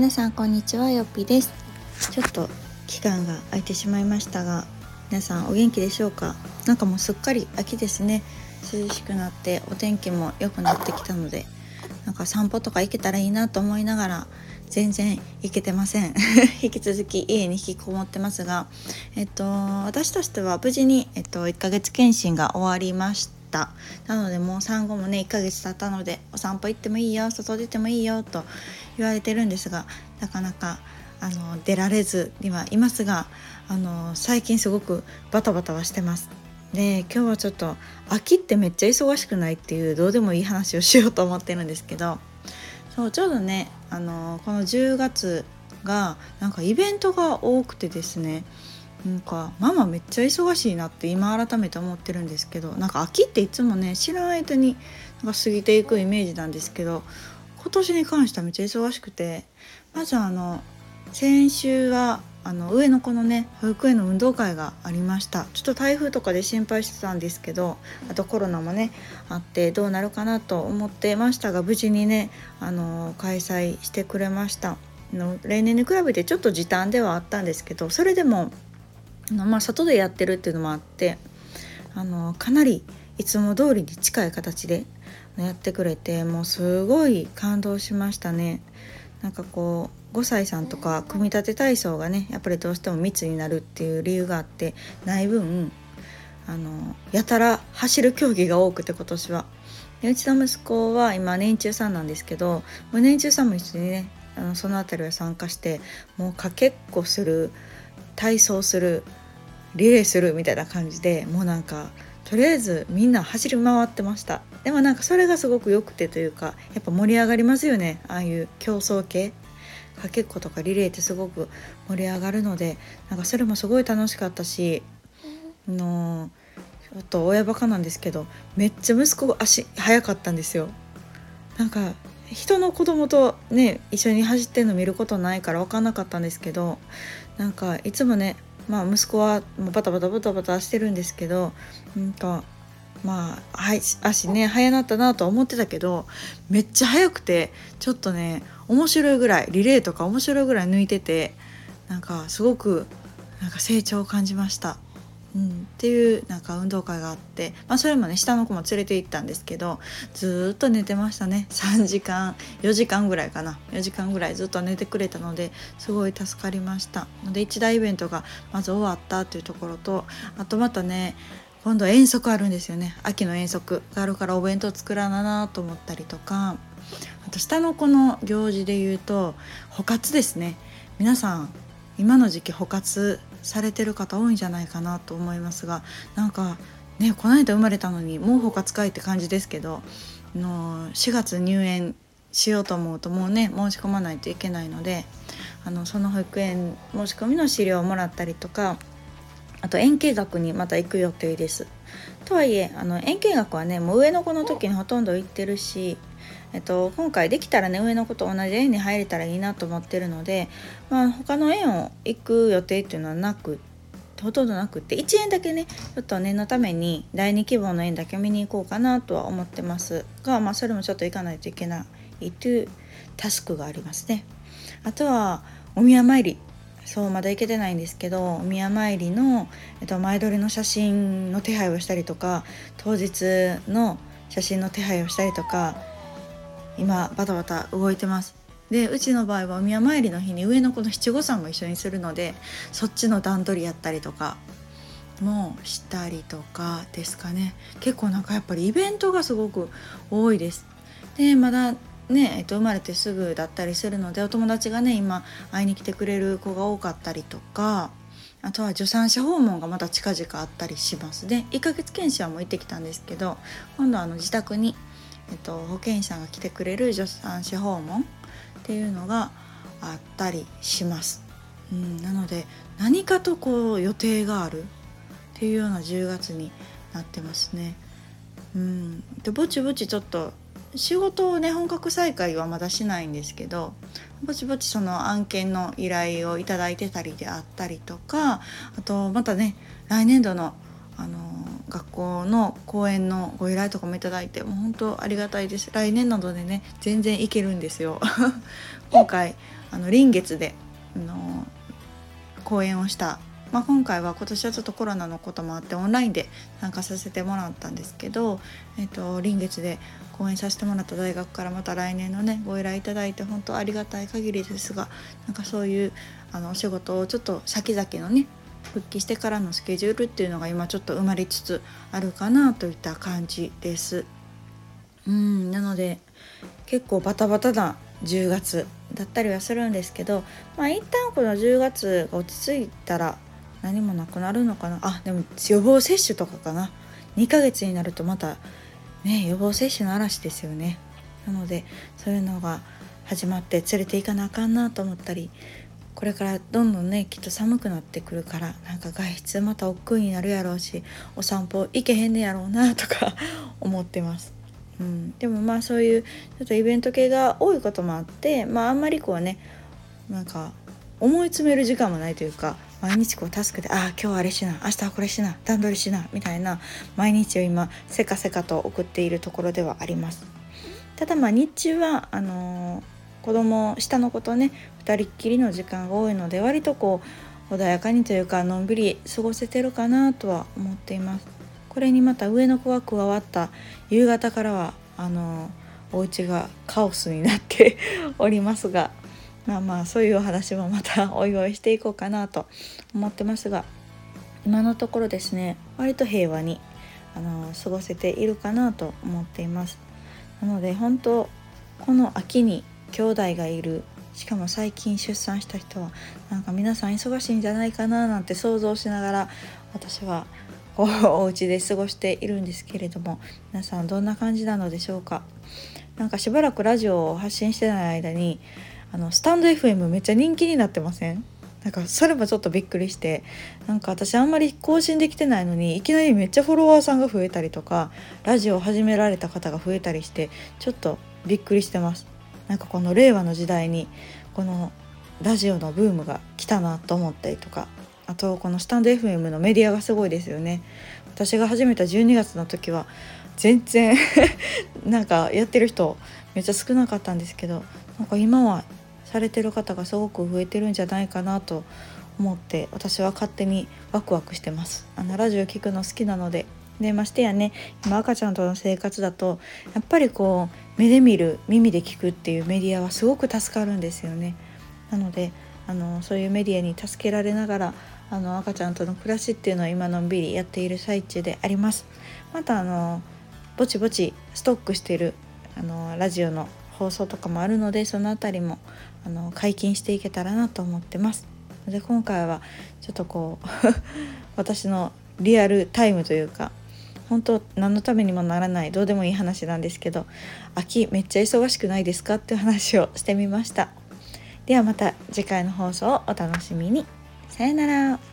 皆さんこんにちはよっぴです。ちょっと期間が空いてしまいましたが皆さんお元気でしょうか？なんかもうすっかり秋ですね。涼しくなってお天気も良くなってきたのでなんか散歩とか行けたらいいなと思いながら全然行けてません。引き続き家に引きこもってますがえっと私としては無事に、えっと、1ヶ月検診が終わりましたなのでもう産後もね1ヶ月経ったのでお散歩行ってもいいよ外出てもいいよと言われてるんですがなかなかあの出られずにはいますがあの最近すごくバタバタはしてます。で今日はちょっと秋ってめっちゃ忙しくないっていうどうでもいい話をしようと思ってるんですけどそうちょうどねあのこの10月がなんかイベントが多くてですねなんかママめっちゃ忙しいなって今改めて思ってるんですけどなんか秋っていつもね知らない間になんか過ぎていくイメージなんですけど今年に関してはめっちゃ忙しくてまずあの先週はあの上の子のね保育園の運動会がありました。ちょっと台風とかで心配してたんですけどあとコロナもねあってどうなるかなと思ってましたが無事にねあの開催してくれました。の例年に比べてちょっと時短ではあったんですけどそれでも、まあ、外でやってるっていうのもあってあのかなりいつも通りに近い形でやってくれてもうすごい感動しましたね。なんかこう5歳さんとか組み立て体操がねやっぱりどうしても密になるっていう理由があってない分あのやたら走る競技が多くて今年は。でうちの息子は今年中さんなんですけどもう年中さんも一緒にねあのその辺りは参加してもうかけっこする体操するリレーするみたいな感じでもうなんかとりあえずみんな走り回ってました。でもなんかそれがすごく良くてというかやっぱ盛り上がりますよね。ああいう競争系かけっことかリレーってすごく盛り上がるのでなんかそれもすごい楽しかったしあのちょっと親バカなんですけどめっちゃ息子足速かったんですよ。なんか人の子供とね一緒に走ってるの見ることないから分かんなかったんですけどなんかいつもねまあ息子はバタバタバタバタしてるんですけどうんとまあ、はい、足ね早なったなとは思ってたけどめっちゃ速くてちょっとね面白いぐらいリレーとか面白いぐらい抜いててなんかすごくなんか成長を感じました。うん、っていうなんか運動会があって、まあ、それもね下の子も連れて行ったんですけどずっと寝てましたね。3時間4時間ぐらいかな。4時間ぐらいずっと寝てくれたのですごい助かりました。ので一大イベントがまず終わったっていうところとあとまたね今度遠足あるんですよね。秋の遠足。があるからお弁当作らななと思ったりとか。あと下の子の行事で言うと補活ですね。皆さん今の時期補活されてる方多いんじゃないかなと思いますがなんかねこの間生まれたのにもう補活会って感じですけどの4月入園しようと思うともうね申し込まないといけないのであのその保育園申し込みの資料をもらったりとかあと円形学にまた行く予定です。とはいえあの円形学はねもう上の子の時にほとんど行ってるしえっと、今回できたらね上の子と同じ園に入れたらいいなと思ってるので、まあ、他の園を行く予定っていうのはなくほとんどなくって1円だけねちょっと念のために第2希望の園だけ見に行こうかなとは思ってますが、まあ、それもちょっと行かないといけないというタスクがありますね。あとはお宮参りそうまだ行けてないんですけどお宮参りの、えっと、前撮りの写真の手配をしたりとか当日の写真の手配をしたりとか今バタバタ動いてます。でうちの場合はお宮参りの日に上の子の七五三も一緒にするのでそっちの段取りやったりとかもしたりとかですかね。結構なんかやっぱりイベントがすごく多いです。でまだね、えっと、生まれてすぐだったりするのでお友達がね今会いに来てくれる子が多かったりとかあとは助産師訪問がまた近々あったりします。で1ヶ月検診はもう行ってきたんですけど今度あの自宅にえっと、保健師さんが来てくれる助産師訪問っていうのがあったりします。うん、なので何かとこう予定があるっていうような10月になってますね。うん、でぼちぼちちょっと仕事をね本格再開はまだしないんですけどぼちぼちその案件の依頼をいいてたりであったりとかあとまたね来年度のあの学校の講演のご依頼とかもいただいてもう本当ありがたいです。来年などでね全然いけるんですよ。今回あの臨月であの講演をした。まあ、今回は今年はちょっとコロナのこともあってオンラインで参加させてもらったんですけど、えーと、臨月で講演させてもらった大学からまた来年のねご依頼いただいて本当ありがたい限りですがなんかそういうあのお仕事をちょっと先々のね復帰してからのスケジュールっていうのが今ちょっと生まれつつあるかなといった感じです。うんなので結構バタバタな10月だったりはするんですけどまあ一旦この10月が落ち着いたら何もなくなるのかな。あでも予防接種とかかな。2ヶ月になるとまたね予防接種の嵐ですよね。なのでそういうのが始まって連れていかなあかんなと思ったりこれからどんどんねきっと寒くなってくるからなんか外出また億劫になるやろうしお散歩行けへんねやろうなとか 思ってます。うん、でもまあそういうちょっとイベント系が多いこともあってまああんまりこうねなんか思い詰める時間もないというか毎日こうタスクで「ああ今日あれしな明日はこれしな段取りしな」みたいな毎日を今せかせかと送っているところではあります。ただまあ日中はあのー、子供下の子とね2人っきりの時間が多いので割とこう穏やかにというかのんびり過ごせてるかなとは思っています。これにまた上の子が加わった夕方からはあの、お家がカオスになって おりますがまあまあそういうお話もまた おいおいしていこうかなと思ってますが今のところですね割と平和にあの過ごせているかなと思っていますなので本当この秋に兄弟がいる。しかも最近出産した人はなんか皆さん忙しいんじゃないかななんて想像しながら私はこうお家で過ごしているんですけれども皆さんどんな感じなのでしょうか。なんかしばらくラジオを発信してない間にあのスタンド FM めっちゃ人気になってません？なんかそれもちょっとびっくりしてなんか私あんまり更新できてないのにいきなりめっちゃフォロワーさんが増えたりとかラジオを始められた方が増えたりしてちょっとびっくりしてます。なんかこの令和の時代にこのラジオのブームが来たなと思ったりとかあとこのスタンド FM のメディアがすごいですよね。私が始めた12月の時は全然 なんかやってる人めっちゃ少なかったんですけどなんか今はされてる方がすごく増えてるんじゃないかなと思って私は勝手にワクワクしてます。あのラジオ聞くの好きなのででましてやね。今赤ちゃんとの生活だとやっぱりこう目で見る耳で聞くっていうメディアはすごく助かるんですよねなのであのそういうメディアに助けられながらあの赤ちゃんとの暮らしっていうのを今のんびりやっている最中でありますまたあのぼちぼちストックしてるあのラジオの放送とかもあるのでその辺りもあの解禁していけたらなと思ってます。で今回はちょっとこう 私のリアルタイムというか本当何のためにもならないどうでもいい話なんですけど秋めっちゃ忙しくないですかっていう話をしてみました。ではまた次回の放送をお楽しみに。さよなら。